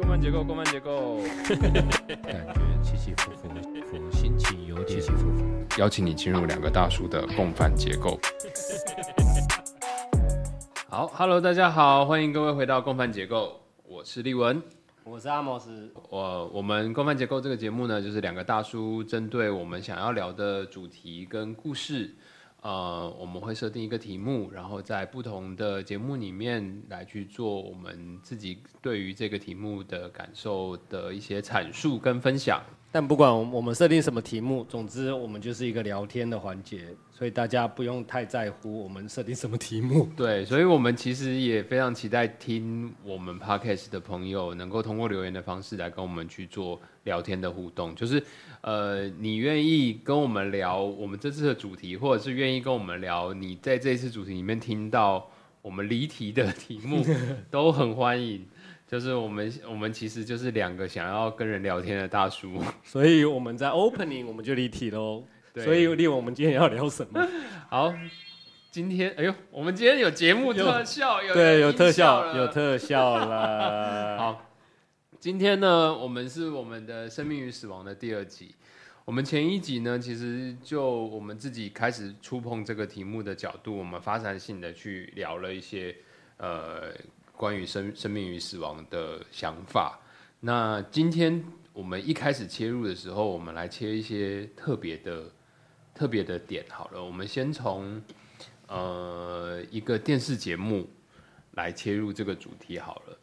共犯结构，共犯结构。感觉起起伏伏，伏心情有点起起伏伏。邀请你进入两个大叔的共犯结构。好，Hello，大家好，欢迎各位回到共犯结构，我是立文。我是阿莫斯，我我们共犯结构这个节目呢，就是两个大叔针对我们想要聊的主题跟故事，呃，我们会设定一个题目，然后在不同的节目里面来去做我们自己对于这个题目的感受的一些阐述跟分享。但不管我们设定什么题目，总之我们就是一个聊天的环节，所以大家不用太在乎我们设定什么题目。对，所以我们其实也非常期待听我们 podcast 的朋友能够通过留言的方式来跟我们去做聊天的互动，就是呃，你愿意跟我们聊我们这次的主题，或者是愿意跟我们聊你在这次主题里面听到我们离题的题目，都很欢迎。就是我们，我们其实就是两个想要跟人聊天的大叔，所以我们在 opening 我们就离题喽。所以立我们今天要聊什么？好，今天哎呦，我们今天有节目特效，有对，有特效，有特效了。好，今天呢，我们是我们的生命与死亡的第二集。我们前一集呢，其实就我们自己开始触碰这个题目的角度，我们发展性的去聊了一些呃。关于生生命与死亡的想法。那今天我们一开始切入的时候，我们来切一些特别的、特别的点。好了，我们先从呃一个电视节目来切入这个主题好了。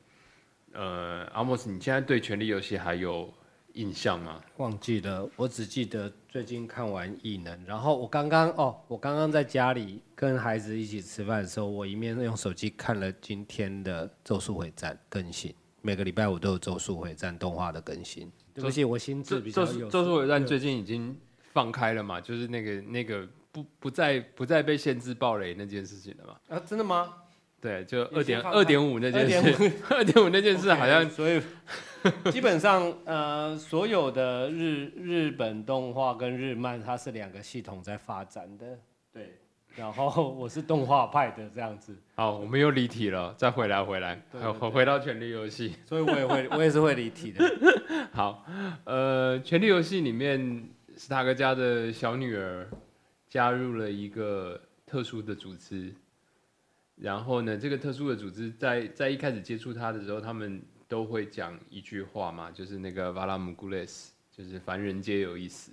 呃，阿莫斯，你现在对《权力游戏》还有？印象吗？忘记了，我只记得最近看完《异能》，然后我刚刚哦，我刚刚在家里跟孩子一起吃饭的时候，我一面用手机看了今天的《咒术回战》更新。每个礼拜五都有《咒术回战》动画的更新。对不起，我心智比较有。咒术回战最近已经放开了嘛？就是那个那个不不再不再被限制暴雷那件事情了嘛？啊，真的吗？对，就二点二点五那件事，二点五 那件事好像，所以 基本上呃，所有的日日本动画跟日漫，它是两个系统在发展的。对，然后我是动画派的这样子。好，我们又离题了，再回来回来，回回到权力游戏。所以我也会，我也是会离题的。好，呃，权力游戏里面，斯塔克家的小女儿加入了一个特殊的组织。然后呢，这个特殊的组织在在一开始接触他的时候，他们都会讲一句话嘛，就是那个瓦拉姆古雷斯，就是凡人皆有一死。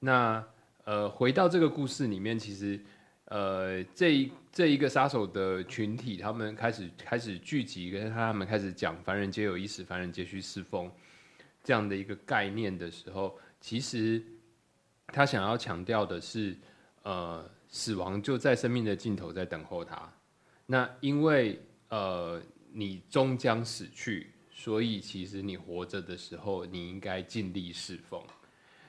那呃，回到这个故事里面，其实呃，这一这一个杀手的群体，他们开始开始聚集，跟他们开始讲凡人皆有一死，凡人皆需侍奉这样的一个概念的时候，其实他想要强调的是呃。死亡就在生命的尽头，在等候他。那因为呃，你终将死去，所以其实你活着的时候，你应该尽力侍奉。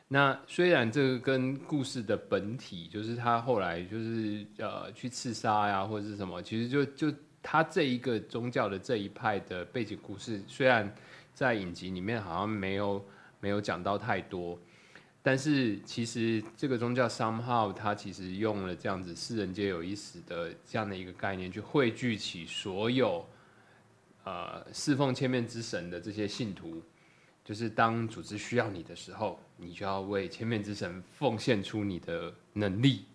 那虽然这个跟故事的本体，就是他后来就是呃去刺杀呀，或者是什么，其实就就他这一个宗教的这一派的背景故事，虽然在影集里面好像没有没有讲到太多。但是其实这个宗教 somehow 它其实用了这样子“世人皆有一死”的这样的一个概念，去汇聚起所有呃侍奉千面之神的这些信徒，就是当组织需要你的时候，你就要为千面之神奉献出你的能力。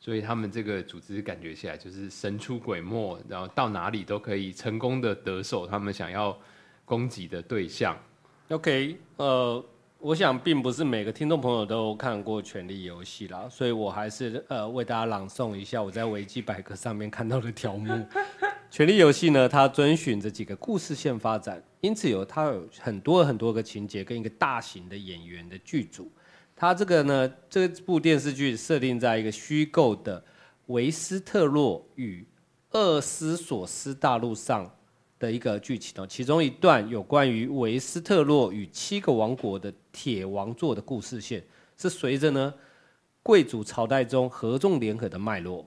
所以他们这个组织感觉起来就是神出鬼没，然后到哪里都可以成功的得手他们想要攻击的对象。OK，呃。我想并不是每个听众朋友都看过《权力游戏》啦，所以我还是呃为大家朗诵一下我在维基百科上面看到的条目。《权力游戏》呢，它遵循着几个故事线发展，因此有它有很多很多个情节跟一个大型的演员的剧组。它这个呢，这部电视剧设定在一个虚构的维斯特洛与厄斯索斯大陆上。的一个剧情哦，其中一段有关于维斯特洛与七个王国的铁王座的故事线，是随着呢贵族朝代中合纵联合的脉络，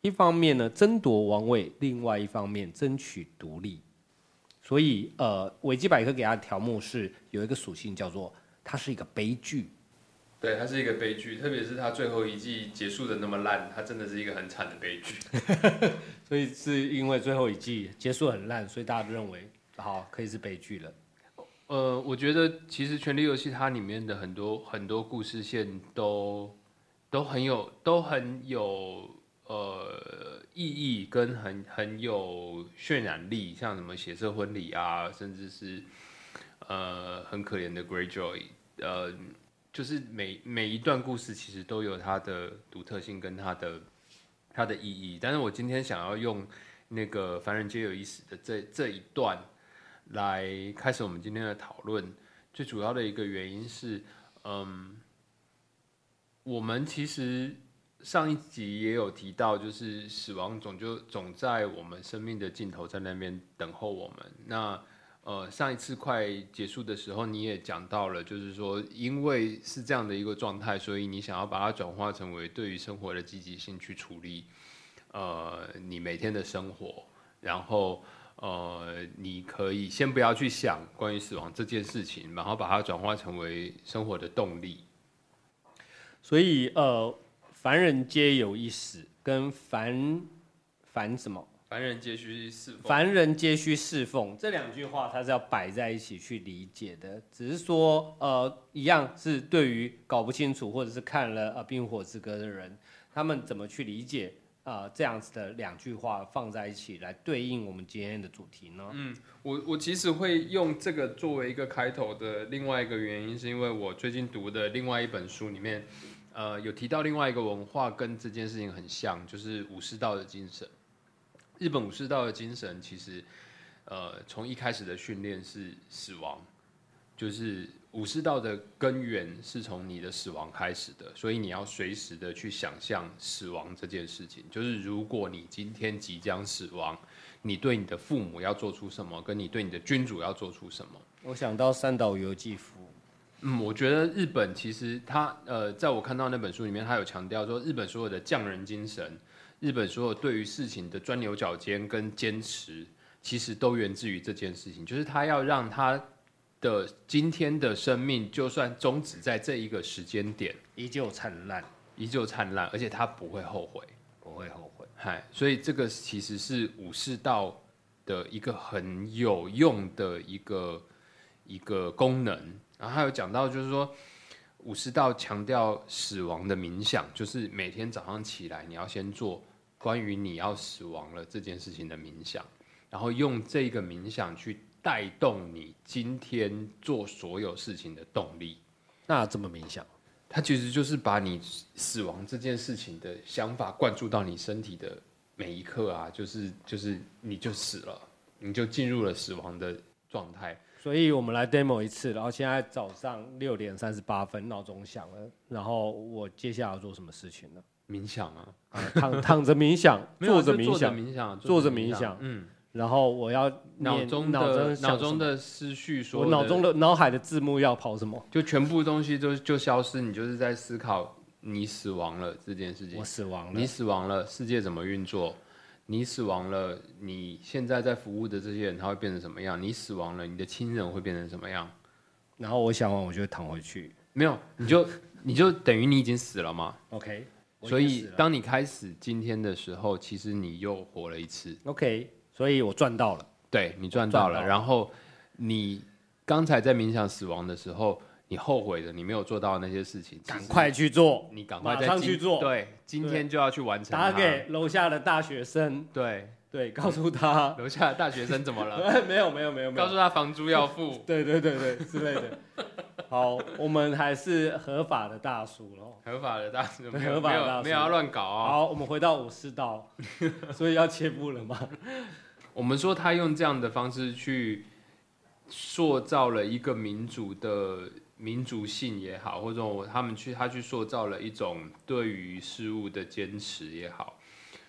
一方面呢争夺王位，另外一方面争取独立。所以呃，维基百科给他的条目是有一个属性叫做它是一个悲剧。对，它是一个悲剧，特别是它最后一季结束的那么烂，它真的是一个很惨的悲剧。所以是因为最后一季结束很烂，所以大家都认为好可以是悲剧了。呃，我觉得其实《权力游戏》它里面的很多很多故事线都都很有都很有呃意义，跟很很有渲染力，像什么血色婚礼啊，甚至是呃很可怜的 Greyjoy，呃，就是每每一段故事其实都有它的独特性跟它的它的意义。但是我今天想要用那个凡人皆有意思的这这一段。来开始我们今天的讨论，最主要的一个原因是，嗯，我们其实上一集也有提到，就是死亡总就总在我们生命的尽头，在那边等候我们。那呃，上一次快结束的时候，你也讲到了，就是说，因为是这样的一个状态，所以你想要把它转化成为对于生活的积极性去处理，呃，你每天的生活，然后。呃，你可以先不要去想关于死亡这件事情，然后把它转化成为生活的动力。所以，呃，凡人皆有一死，跟凡凡什么？凡人皆需侍奉。凡人皆需侍奉这两句话，它是要摆在一起去理解的。只是说，呃，一样是对于搞不清楚或者是看了《呃冰火之歌》的人，他们怎么去理解？啊，这样子的两句话放在一起来对应我们今天的主题呢？嗯，我我其实会用这个作为一个开头的另外一个原因，是因为我最近读的另外一本书里面，呃，有提到另外一个文化跟这件事情很像，就是武士道的精神。日本武士道的精神其实，呃，从一开始的训练是死亡，就是。武士道的根源是从你的死亡开始的，所以你要随时的去想象死亡这件事情。就是如果你今天即将死亡，你对你的父母要做出什么，跟你对你的君主要做出什么？我想到三岛由纪夫。嗯，我觉得日本其实他呃，在我看到那本书里面，他有强调说，日本所有的匠人精神，日本所有对于事情的钻牛角尖跟坚持，其实都源自于这件事情，就是他要让他。的今天的生命，就算终止在这一个时间点，依旧灿烂，依旧灿烂，而且他不会后悔，不会后悔。嗨，所以这个其实是武士道的一个很有用的一个一个功能。然后还有讲到，就是说武士道强调死亡的冥想，就是每天早上起来，你要先做关于你要死亡了这件事情的冥想，然后用这个冥想去。带动你今天做所有事情的动力，那怎么冥想，它其实就是把你死亡这件事情的想法灌注到你身体的每一刻啊，就是就是你就死了，你就进入了死亡的状态。所以我们来 demo 一次，然后现在早上六点三十八分闹钟响了，然后我接下来要做什么事情呢？冥想啊，躺躺 着冥想，坐着冥想，冥想，坐着冥想，嗯。然后我要脑中的脑中的思绪，说我脑中的脑海的字幕要跑什么？就全部东西都就消失，你就是在思考你死亡了这件事情。我死亡了，你死亡了，世界怎么运作？你死亡了，你现在在服务的这些人他会变成什么样？你死亡了，你的亲人会变成什么样？然后我想完，我就躺回去。没有，你就你就等于你已经死了嘛？OK。所以当你开始今天的时候，其实你又活了一次。OK。所以我赚到了，对你赚到了。然后你刚才在冥想死亡的时候，你后悔的，你没有做到那些事情，赶快去做，你赶快马上去做。对，今天就要去完成。打给楼下的大学生，对对，告诉他 楼下的大学生怎么了？没有没有没有没有，告诉他房租要付。对对对对之类的。好，我们还是合法的大叔喽。合法的大叔，合法的大叔，没有要乱搞啊。好，我们回到武士道，所以要切布了吗？我们说他用这样的方式去塑造了一个民主的民族性也好，或者他们去他去塑造了一种对于事物的坚持也好，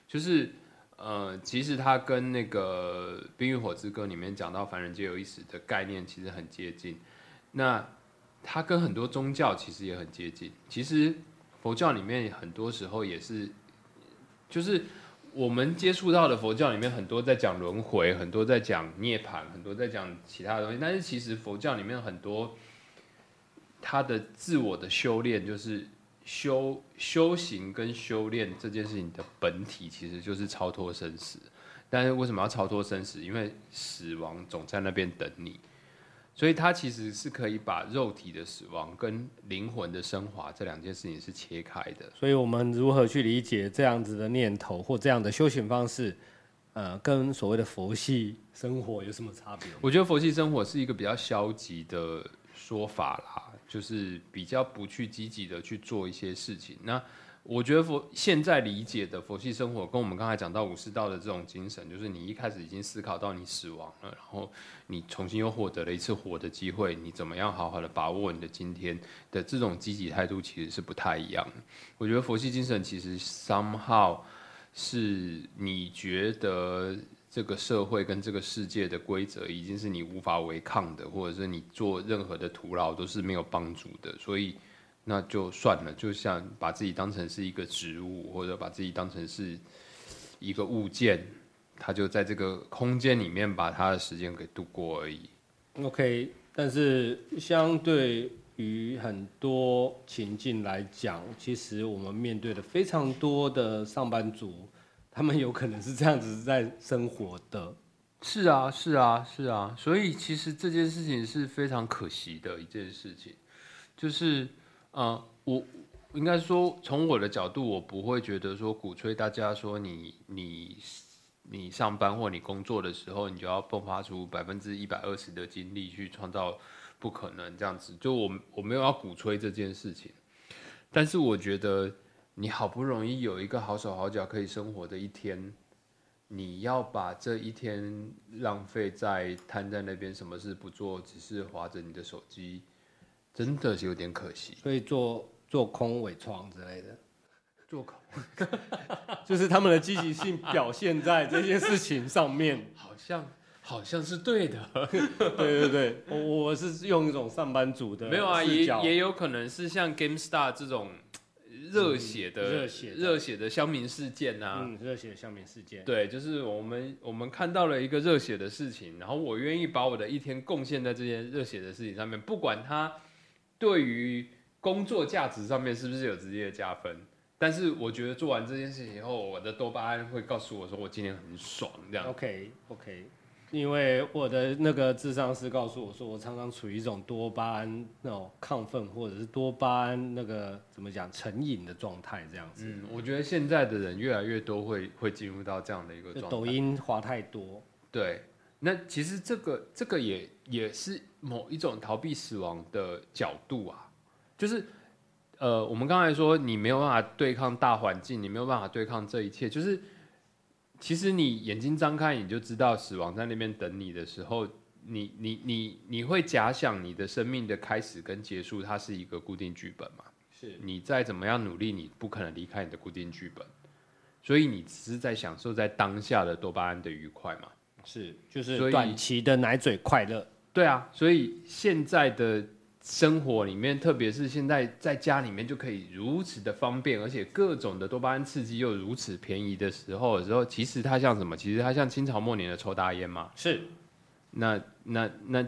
就是呃，其实他跟那个《冰与火之歌》里面讲到“凡人皆有意识”的概念其实很接近。那他跟很多宗教其实也很接近。其实佛教里面很多时候也是，就是。我们接触到的佛教里面很多在讲轮回，很多在讲涅槃，很多在讲其他的东西。但是其实佛教里面很多，他的自我的修炼，就是修修行跟修炼这件事情的本体，其实就是超脱生死。但是为什么要超脱生死？因为死亡总在那边等你。所以他其实是可以把肉体的死亡跟灵魂的升华这两件事情是切开的。所以我们如何去理解这样子的念头或这样的修行方式？呃，跟所谓的佛系生活有什么差别？我觉得佛系生活是一个比较消极的说法啦，就是比较不去积极的去做一些事情。那我觉得佛现在理解的佛系生活，跟我们刚才讲到武士道的这种精神，就是你一开始已经思考到你死亡了，然后你重新又获得了一次活的机会，你怎么样好好的把握你的今天的这种积极态度，其实是不太一样的。我觉得佛系精神其实 somehow。是你觉得这个社会跟这个世界的规则已经是你无法违抗的，或者是你做任何的徒劳都是没有帮助的，所以那就算了。就像把自己当成是一个植物，或者把自己当成是一个物件，他就在这个空间里面把他的时间给度过而已。OK，但是相对。于很多情境来讲，其实我们面对的非常多的上班族，他们有可能是这样子在生活的。是啊，是啊，是啊。所以其实这件事情是非常可惜的一件事情。就是，呃，我应该说，从我的角度，我不会觉得说鼓吹大家说你你你上班或你工作的时候，你就要迸发出百分之一百二十的精力去创造。不可能这样子，就我我没有要鼓吹这件事情，但是我觉得你好不容易有一个好手好脚可以生活的一天，你要把这一天浪费在瘫在那边，什么事不做，只是划着你的手机，真的是有点可惜。所以做做空伪装之类的，做空，就是他们的积极性表现在这件事情上面，好像。好像是对的，对对对，我我是用一种上班族的没有啊，也也有可能是像 GameStar 这种热血的热血热血的乡民事件呐，嗯，热血的乡民事件，对，就是我们我们看到了一个热血的事情，然后我愿意把我的一天贡献在这件热血的事情上面，不管它对于工作价值上面是不是有直接的加分，但是我觉得做完这件事情以后，我的多巴胺会告诉我说我今天很爽，这样。OK OK。因为我的那个智商师告诉我说，我常常处于一种多巴胺那种亢奋，或者是多巴胺那个怎么讲成瘾的状态，这样子。嗯，我觉得现在的人越来越多会会进入到这样的一个状态。抖音滑太多。对，那其实这个这个也也是某一种逃避死亡的角度啊，就是呃，我们刚才说你没有办法对抗大环境，你没有办法对抗这一切，就是。其实你眼睛张开，你就知道死亡在那边等你的时候，你你你你会假想你的生命的开始跟结束，它是一个固定剧本嘛？是你再怎么样努力，你不可能离开你的固定剧本，所以你只是在享受在当下的多巴胺的愉快嘛？是，就是短期的奶嘴快乐。对啊，所以现在的。生活里面，特别是现在在家里面就可以如此的方便，而且各种的多巴胺刺激又如此便宜的时候，时候其实它像什么？其实它像清朝末年的抽大烟嘛。是，那那那。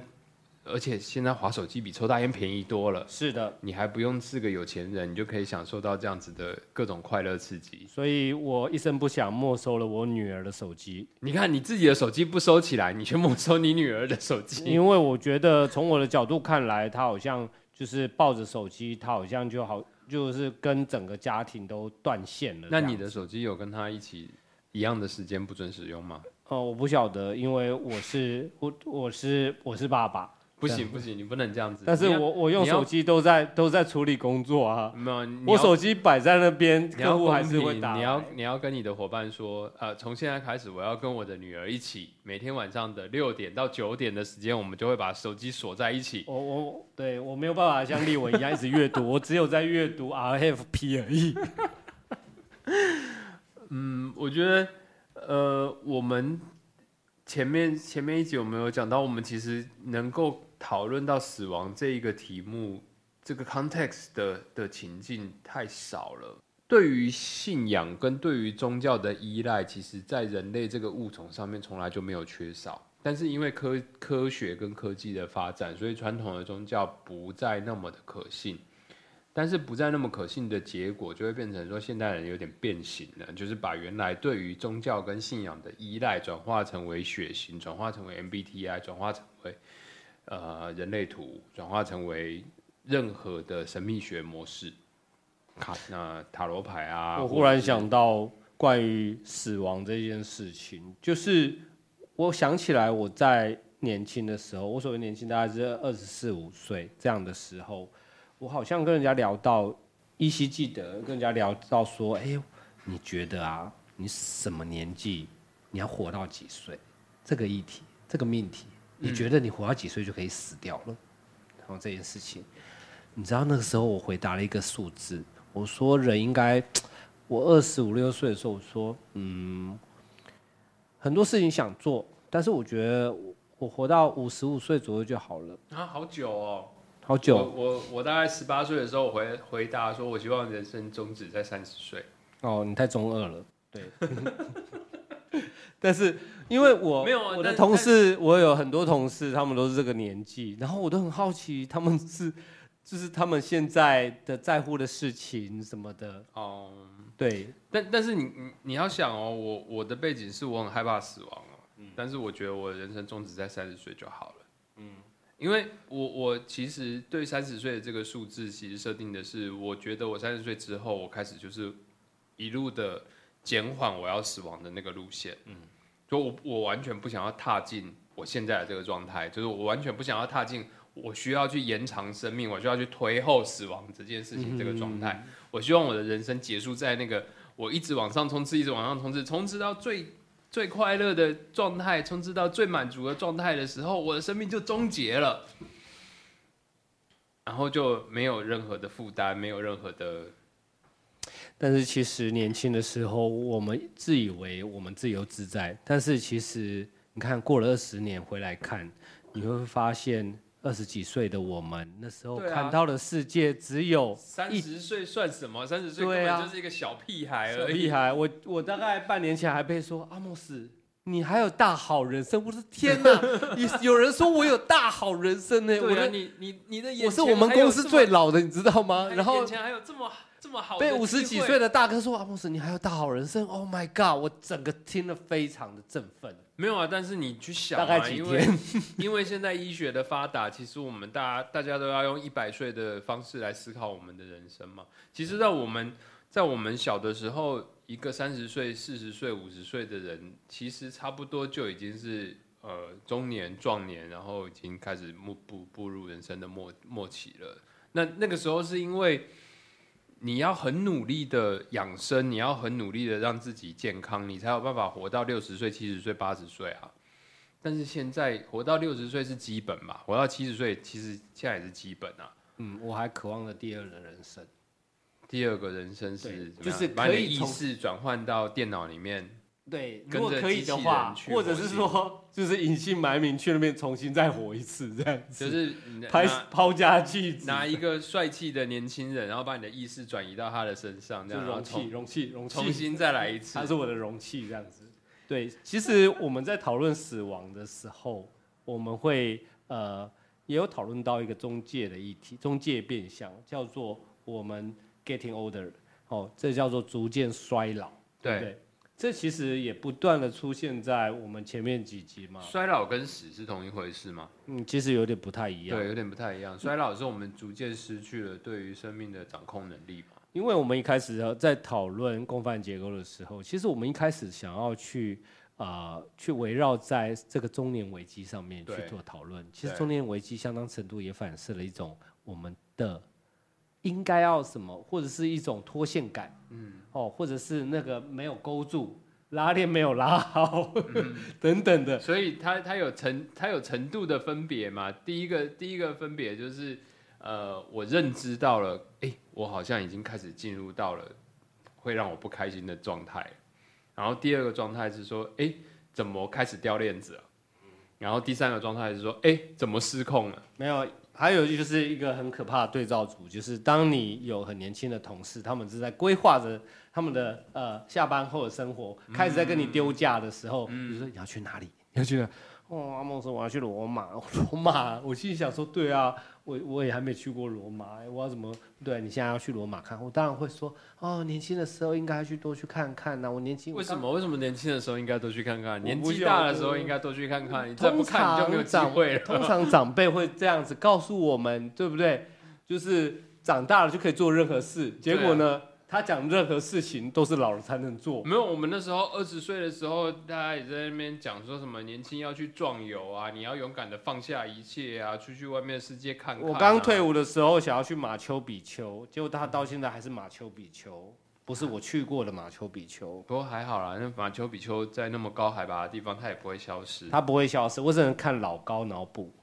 而且现在划手机比抽大烟便宜多了。是的，你还不用是个有钱人，你就可以享受到这样子的各种快乐刺激。所以我一声不响没收了我女儿的手机。你看你自己的手机不收起来，你却没收你女儿的手机。因为我觉得从我的角度看来，她好像就是抱着手机，她好像就好，就是跟整个家庭都断线了。那你的手机有跟她一起一样的时间不准使用吗？哦，我不晓得，因为我是我我是我是爸爸。不行不行，你不能这样子。但是我我用手机都在都在处理工作啊。没有，我手机摆在那边，客户还是会打。你要你要跟你的伙伴说，呃，从现在开始，我要跟我的女儿一起，每天晚上的六点到九点的时间，我们就会把手机锁在一起。我我对我没有办法像立文一样一直阅读，我只有在阅读 RFP 而已。嗯，我觉得，呃，我们前面前面一集有没有讲到，我们其实能够。讨论到死亡这一个题目，这个 context 的的情境太少了。对于信仰跟对于宗教的依赖，其实在人类这个物种上面从来就没有缺少。但是因为科科学跟科技的发展，所以传统的宗教不再那么的可信。但是不再那么可信的结果，就会变成说现代人有点变形了，就是把原来对于宗教跟信仰的依赖，转化成为血型，转化成为 MBTI，转化成为。呃人类图转化成为任何的神秘学模式，卡。那塔罗牌啊，我忽然想到关于死亡这件事情，就是我想起来我在年轻的时候，我所谓年轻大概是二十四五岁这样的时候，我好像跟人家聊到，依稀记得跟人家聊到说，哎、你觉得啊，你什么年纪你要活到几岁？这个议题，这个命题，你觉得你活到几岁就可以死掉了？然后这件事情，你知道那个时候我回答了一个数字，我说人应该，我二十五六岁的时候，我说，嗯，很多事情想做，但是我觉得我我活到五十五岁左右就好了，啊，好久哦。好久。我我我大概十八岁的时候，我回回答说，我希望人生终止在三十岁。哦，你太中二了，对。但是因为我没有啊我的同事，我有很多同事，他们都是这个年纪，然后我都很好奇，他们是 就是他们现在的在乎的事情什么的，哦、对，但但是你你你要想哦，我我的背景是我很害怕死亡哦，嗯。但是我觉得我人生终止在三十岁就好了。嗯，因为我我其实对三十岁的这个数字，其实设定的是，我觉得我三十岁之后，我开始就是一路的减缓我要死亡的那个路线。嗯，就我我完全不想要踏进我现在的这个状态，就是我完全不想要踏进我需要去延长生命，我需要去推后死亡这件事情这个状态。我希望我的人生结束在那个我一直往上冲刺，一直往上冲刺，冲刺到最最快乐的状态，冲刺到最满足的状态的时候，我的生命就终结了，然后就没有任何的负担，没有任何的但是其实年轻的时候，我们自以为我们自由自在，但是其实你看过了二十年回来看，你会发现二十几岁的我们那时候看到的世界只有三十岁算什么？三十岁根本就是一个小屁孩而已。小屁孩。我我大概半年前还被说阿莫斯。你还有大好人生，我的天哪！你有人说我有大好人生呢、啊，的你你你的眼我是我们公司最老的，你知道吗？然后眼前还有这么这么好的被五十几岁的大哥说阿莫斯，你还有大好人生，Oh my god！我整个听了非常的振奋。没有啊，但是你去想、啊，大概几因为 因为现在医学的发达，其实我们大家大家都要用一百岁的方式来思考我们的人生嘛。其实，在我们在我们小的时候，一个三十岁、四十岁、五十岁的人，其实差不多就已经是呃中年、壮年，然后已经开始步步步入人生的末末期了。那那个时候是因为你要很努力的养生，你要很努力的让自己健康，你才有办法活到六十岁、七十岁、八十岁啊。但是现在活到六十岁是基本嘛，活到七十岁其实现在也是基本啊。嗯，我还渴望着第二个人生。第二个人生是就是把你意识转换到电脑里面，对，如果可以的话或者是说，就是隐姓埋名去那边重新再活一次，这样子，就是你拍抛家弃子，拿一个帅气的年轻人，然后把你的意识转移到他的身上，这样容器，容器，容器，重新再来一次他。是我的容器，这样子。对，其实我们在讨论死亡的时候，我们会呃也有讨论到一个中介的议题，中介变相叫做我们 getting older，哦，这叫做逐渐衰老，对，对？这其实也不断的出现在我们前面几集嘛，衰老跟死是同一回事吗？嗯，其实有点不太一样。对，有点不太一样。衰老是我们逐渐失去了对于生命的掌控能力嘛。因为我们一开始呃在讨论共犯结构的时候，其实我们一开始想要去呃去围绕在这个中年危机上面去做讨论。其实中年危机相当程度也反射了一种我们的应该要什么，或者是一种脱线感，嗯，哦，或者是那个没有勾住。拉链没有拉好，等等的，所以它它有程它有程度的分别嘛。第一个第一个分别就是，呃，我认知到了，哎、我好像已经开始进入到了会让我不开心的状态。然后第二个状态是说，哎、怎么开始掉链子了？然后第三个状态是说，哎、怎么失控了？没有，还有就是一个很可怕的对照组，就是当你有很年轻的同事，他们是在规划着他们的呃下班后的生活，开始在跟你丢架的时候，比如说你要去哪里，你要去哪？哦，阿梦说我要去罗马，罗马，我心里想说，对啊，我我也还没去过罗马，我要怎么？对你现在要去罗马看，我当然会说，哦，年轻的时候应该去多去看看呐。我年轻为什？么？为什么年轻的时候应该多去看看？年纪大的时候应该多去看看。你再不看你就没有常长机会了。通常长辈会这样子告诉我们，对不对？就是长大了就可以做任何事，结果呢，他讲任何事情都是老了才能做。没有，我们那时候二十岁的时候，大家也在那边讲说什么年轻要去壮游啊，你要勇敢的放下一切啊，出去外面的世界看看、我刚退，伍的时候想要去马丘比丘，结果他到现在还是马丘比丘，不是我去过的马丘比丘。不过还好啦，那马丘比丘在那么高海拔的地方，它也不会消失。它不会消失，我只能看老高脑补。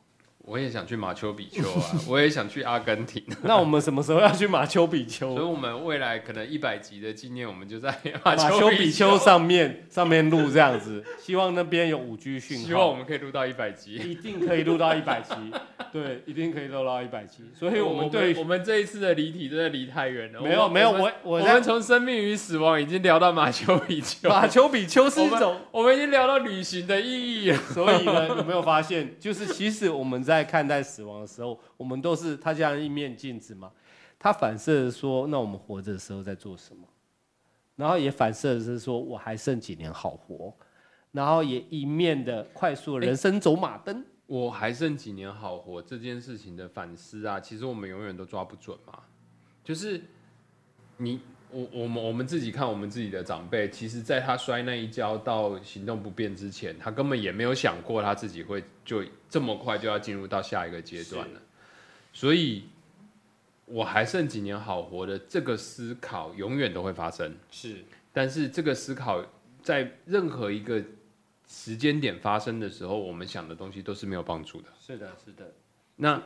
我也想去马丘比丘啊，我也想去阿根廷，那我们什么时候要去马丘比丘所以？我们未来可能一百集的纪念，我们就在马马丘比丘丘上面上面录这样子，希望那边有五 G 讯号。希望我们可以录到一百集。一定可以录到一百集，对，一定可以录到一百集。所以我们对我们这一次的离题真的离太远了。没有没有，我我们从生命与死亡已经聊到马丘比丘，马丘比丘是一种，我们已经聊到旅行的意义了。所以呢，有没有发现，就是其实我们在看待死亡的时候，我们都是它像一面镜子嘛，它反射的说，那我们活着的时候在做什么，然后也反射的是说我还剩几年好活，然后也一面的快速人生走马灯。我还剩几年好活这件事情的反思啊，其实我们永远都抓不准嘛。就是你我我们我们自己看我们自己的长辈，其实在他摔那一跤到行动不便之前，他根本也没有想过他自己会就这么快就要进入到下一个阶段了。所以，我还剩几年好活的这个思考永远都会发生。是，但是这个思考在任何一个时间点发生的时候，我们想的东西都是没有帮助的。是的，是的，那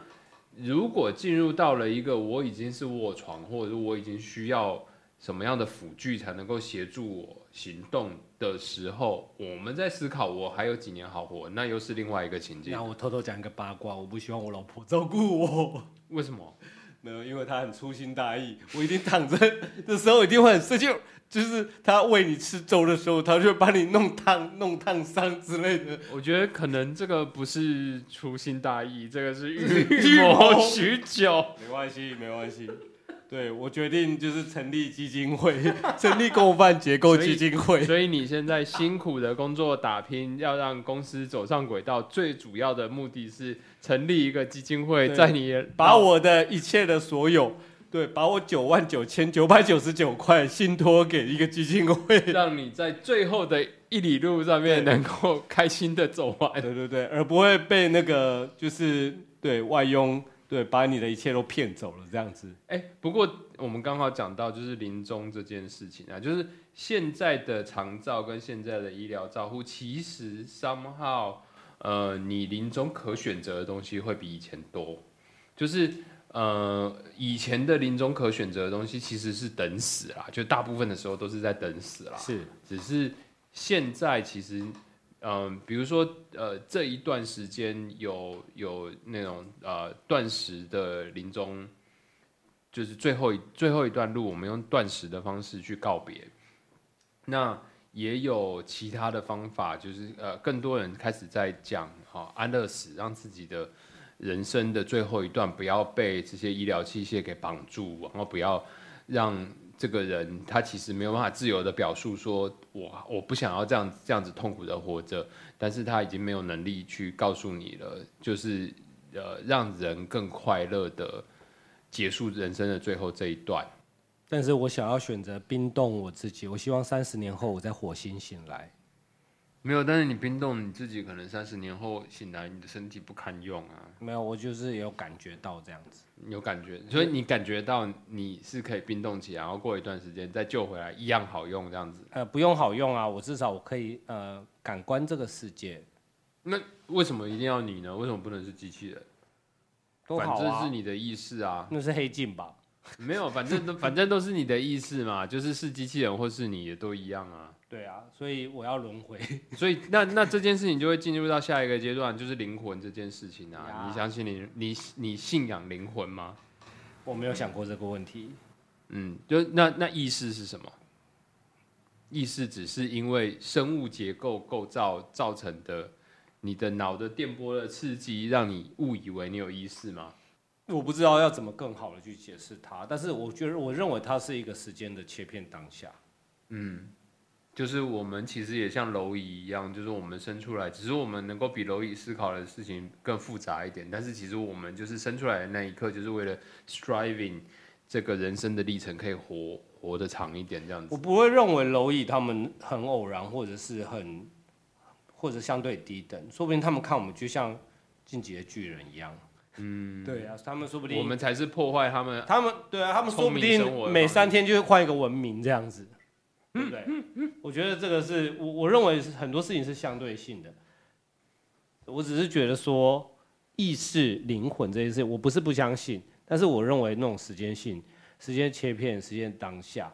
如果进入到了一个我已经是卧床，或者是我已经需要什么样的辅具才能够协助我行动的时候，我们在思考我还有几年好活，那又是另外一个情境。那。我偷偷讲一个八卦，我不希望我老婆照顾我。为什么？没有，因为她很粗心大意，我一定躺着的时候一定会很生气，就是她喂你吃粥的时候，她就会把你弄烫、弄烫伤之类的。我觉得可能这个不是粗心大意，这个是是预谋许久。没关系，没关系。对我决定就是成立基金会，成立共犯结构基金会。所以你现在辛苦的工作打拼，要让公司走上轨道，最主要的目的是成立一个基金会，在你把我的一切的所有，对，把我九万九千九百九十九块信托给一个基金会。让你在最后的一里路上面能够开心的走完。对对对，而不会被那个就是对外佣对把你的一切都骗走了这样子。哎、不过我们刚好讲到就是临终这件事情啊，就是现在的长照跟现在的医疗照护，其实 somehow 呃，你临终可选择的东西会比以前多，就是。呃，以前的临终可选择的东西其实是等死啦，就大部分的时候都是在等死啦。是只是现在其实，嗯、比如说呃这一段时间有有那种呃断食的临终，就是最后最后一段路，我们用断食的方式去告别。那也有其他的方法，就是呃更多人开始在讲好、安乐死，让自己的人生的最后一段不要被这些医疗器械给绑住，然后不要让这个人他其实没有办法自由的表述说我我不想要这样这样子痛苦的活着，但是他已经没有能力去告诉你了，就是呃让人更快乐的结束人生的最后这一段。但是我想要选择冰冻我自己，我希望三十年后我在火星醒来。没有，但是你冰冻你自己，可能三十年后醒来，你的身体不堪用啊，没有，我就是有感觉到这样子。有感觉，所以你感觉到你是可以冰冻起来，然后过一段时间再救回来，一样好用这样子。呃，不用好用啊，我至少我可以呃感官这个世界那为什么一定要你呢？为什么不能是机器人？反正是啊。你的意识啊，那是黑镜吧？没有，反正都反正都是你的意识嘛，就是是机器人或是你也都一样啊。对啊，所以我要轮回。所以那那这件事情就会进入到下一个阶段，就是灵魂这件事情啊。你相信你你你信仰灵魂吗？我没有想过这个问题。嗯，就那那意识是什么？意识只是因为生物结构构造造成的你的脑的电波的刺激，让你误以为你有意识吗？我不知道要怎么更好的去解释它，但是我觉得我认为它是一个时间的切片当下。嗯，就是我们其实也像蝼蚁一样，就是我们生出来，只是我们能够比蝼蚁思考的事情更复杂一点。但是其实我们就是生出来的那一刻，就是为了 striving 这个人生的历程可以活活得长一点这样子。我不会认为蝼蚁他们很偶然，或者是很或者相对低等，说不定他们看我们就像进击的巨人一样。嗯，对啊，他们说不定我们才是破坏他们。他们对啊，他们说不定每三天就会换一个文明这样子，对不对？我觉得这个是我我认为是很多事情是相对性的。我只是觉得说意识、灵魂这件事，我不是不相信，但是我认为那种时间性、时间切片、时间当下，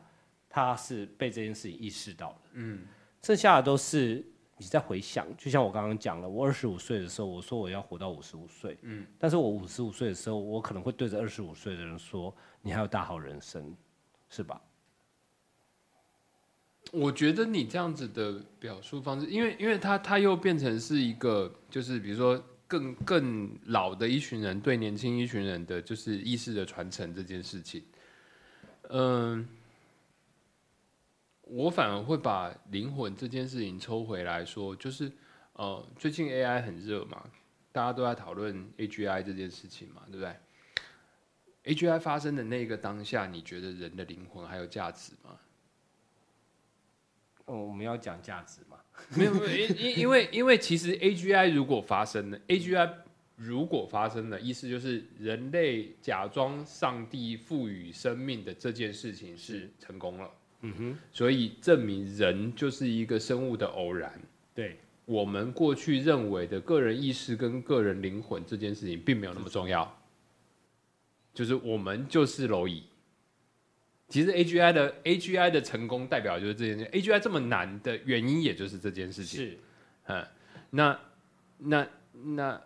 它是被这件事情意识到的。嗯，剩下的都是你在回想，就像我刚刚讲了，我二十五岁的时候，我说我要活到五十五岁，嗯，但是我五十五岁的时候，我可能会对着二十五岁的人说，你还有大好人生，是吧？我觉得你这样子的表述方式，因为因为他他又变成是一个，就是比如说更更老的一群人对年轻一群人的就是意识的传承这件事情，嗯，我反而会把灵魂这件事情抽回来说，就是呃，最近 AI 很热嘛，大家都在讨论 AGI 这件事情嘛，对不对？AGI 发生的那个当下，你觉得人的灵魂还有价值吗？哦，我们要讲价值嘛？没有，没有，因因因为因为其实 AGI 如果发生了，AGI 如果发生了，意思就是人类假装上帝赋予生命的这件事情是成功了。嗯哼，所以证明人就是一个生物的偶然。对，我们过去认为的个人意识跟个人灵魂这件事情并没有那么重要，就是我们就是蝼蚁。其实 AGI 的 AGI 的成功代表就是这件事，AGI 这么难的原因也就是这件事情。是，嗯，那那那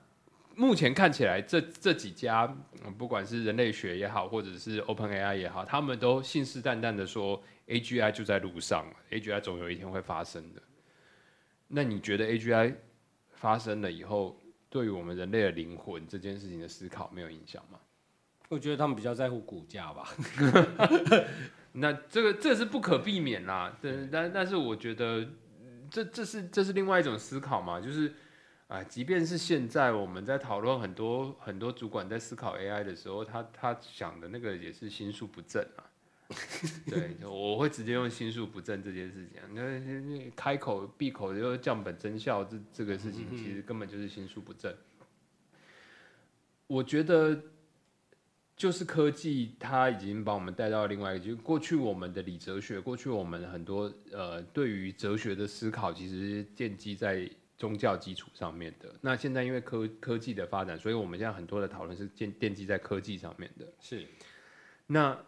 目前看起来这这几家，嗯不管是人类学也好，或者是 OpenAI 也好，他们都信誓旦旦的说 AGI 就在路上，AGI 总有一天会发生的。那你觉得 AGI 发生了以后，对于我们人类的灵魂这件事情的思考没有影响吗？我觉得他们比较在乎股价吧。那这个这是不可避免啦，但但但是我觉得嗯这这是这是另外一种思考嘛，就是啊，即便是现在我们在讨论很多很多主管在思考 AI 的时候，他他想的那个也是心术不正啊。对，我会直接用心术不正这件事情啊，那那开口闭口就降本增效，这这个事情其实根本就是心术不正。我觉得就是科技，它已经把我们带到另外一个，就是过去我们的理哲学，过去我们很多呃对于哲学的思考，其实是建基在宗教基础上面的。那现在因为科科技的发展，所以我们现在很多的讨论是建奠基在科技上面的。是，那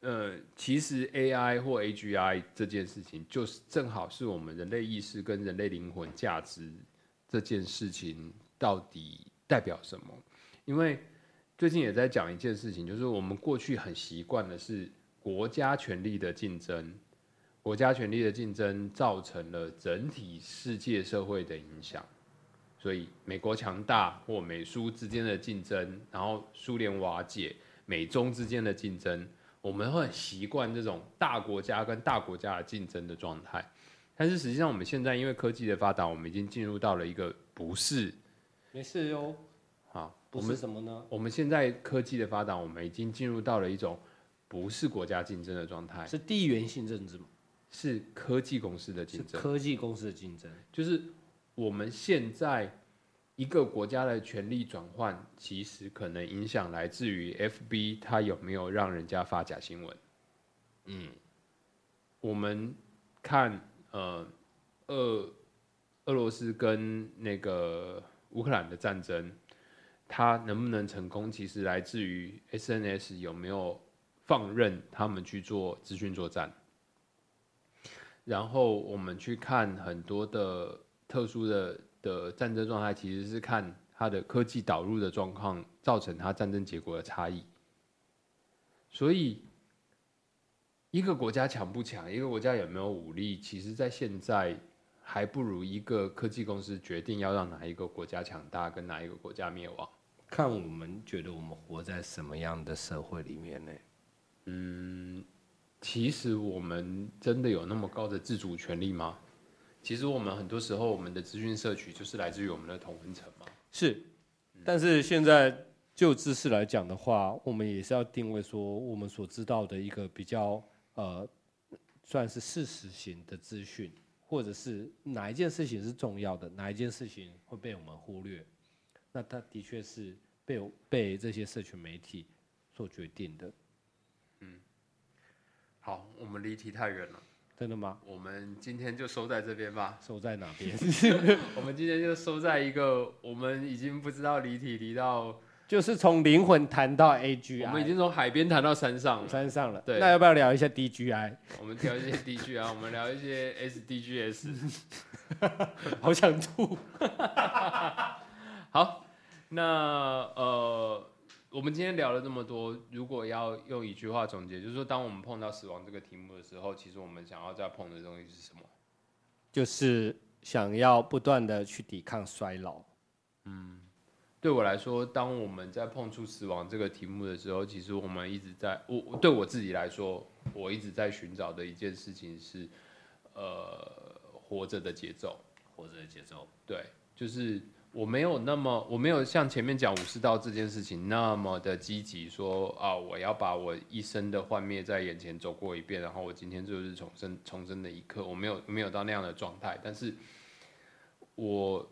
呃，其实 AI 或 AGI 这件事情，就是正好是我们人类意识跟人类灵魂价值这件事情到底代表什么？因为最近也在讲一件事情，就是我们过去很习惯的是国家权力的竞争，国家权力的竞争造成了整体世界社会的影响。所以美国强大或美苏之间的竞争，然后苏联瓦解，美中之间的竞争，我们会很习惯这种大国家跟大国家的竞争的状态。但是实际上，我们现在因为科技的发达，我们已经进入到了一个不是没事哟。不是什么呢？我们现在科技的发展，我们已经进入到了一种不是国家竞争的状态，是地缘性政治吗？是科技公司的竞争。科技公司的竞争。就是我们现在一个国家的权力转换，其实可能影响来自于 FB 它有没有让人家发假新闻。嗯，我们看呃俄俄罗斯跟那个乌克兰的战争，它能不能成功，其实来自于 SNS 有没有放任他们去做资讯作战。然后我们去看很多的特殊的的战争状态，其实是看它的科技导入的状况，造成它战争结果的差异。所以，一个国家强不强，一个国家有没有武力，其实在现在还不如一个科技公司决定要让哪一个国家强大，跟哪一个国家灭亡。看我们觉得我们活在什么样的社会里面呢？嗯，其实我们真的有那么高的自主权利吗？其实我们很多时候，我们的资讯摄取就是来自于我们的同文层嘛。是，但是现在就知识来讲的话，我们也是要定位说我们所知道的一个比较呃，算是事实型的资讯，或者是哪一件事情是重要的，哪一件事情会被我们忽略，那它的确是被被这些社群媒体所决定的。嗯好，我们离题太远了，真的吗？我们今天就收在这边吧。收在哪边？我们今天就收在一个我们已经不知道离题离到，就是从灵魂谈到 AGI，我们已经从海边谈到山上了。山上了。对那要不要聊一下 DGI？我们聊一些 DGI，，我们聊一些 SDGs。好想吐。好，那呃，我们今天聊了这么多，如果要用一句话总结，就是说，当我们碰到死亡这个题目的时候，其实我们想要再碰的东西是什么？就是想要不断的去抵抗衰老。嗯对我来说，当我们在碰触死亡这个题目的时候，其实我们一直在我我对我自己来说，我一直在寻找的一件事情是，呃，活着的节奏。活着的节奏。对，就是我没有那么，我没有像前面讲武士道这件事情那么的积极，说啊，我要把我一生的幻灭在眼前走过一遍，然后我今天就是重生重生的一刻，我没有没有到那样的状态，但是我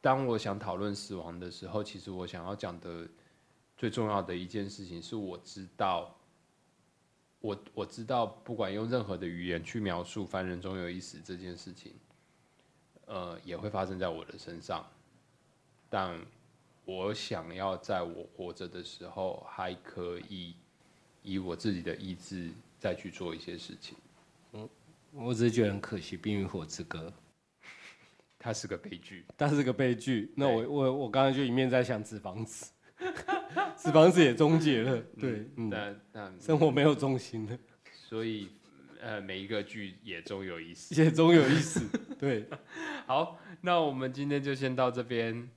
当我想讨论死亡的时候，其实我想要讲的最重要的一件事情是，我知道。我我知道，不管用任何的语言去描述“凡人终有一死”这件事情，呃，也会发生在我的身上。但我想要在我活着的时候，还可以以我自己的意志再去做一些事情。我只是觉得很可惜，《冰与火之歌 它是个悲剧，》它是个悲剧。那我我我刚刚就一面在想纸房子，纸房子也终结了，对，嗯，但但生活没有重心了，所以呃，每一个剧也终有一死。也终有一死，对，好，那我们今天就先到这边。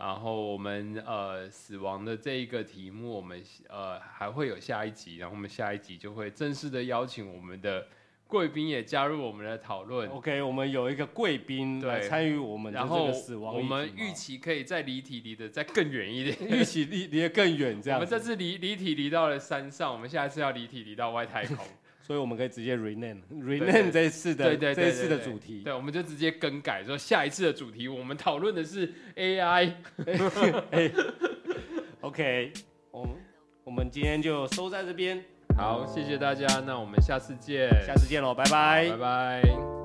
然后我们呃死亡的这一个题目，我们呃还会有下一集，然后我们下一集就会正式的邀请我们的贵宾也加入我们的讨论。OK，我们有一个贵宾对来参与我们的这然后个死亡我们预期可以再离体离得再更远一点。预期离离得更远，这样，我们这次离离体离到了山上，我们下一次要离体离到外太空。所以我们可以直接 rename rename 这一次的对对对这一次的主题。对，我们就直接更改说下一次的主题，我们讨论的是 AI。OK，我们我们今天就收在这边，好，谢谢大家，那我们下次见，下次见喽，拜拜拜拜。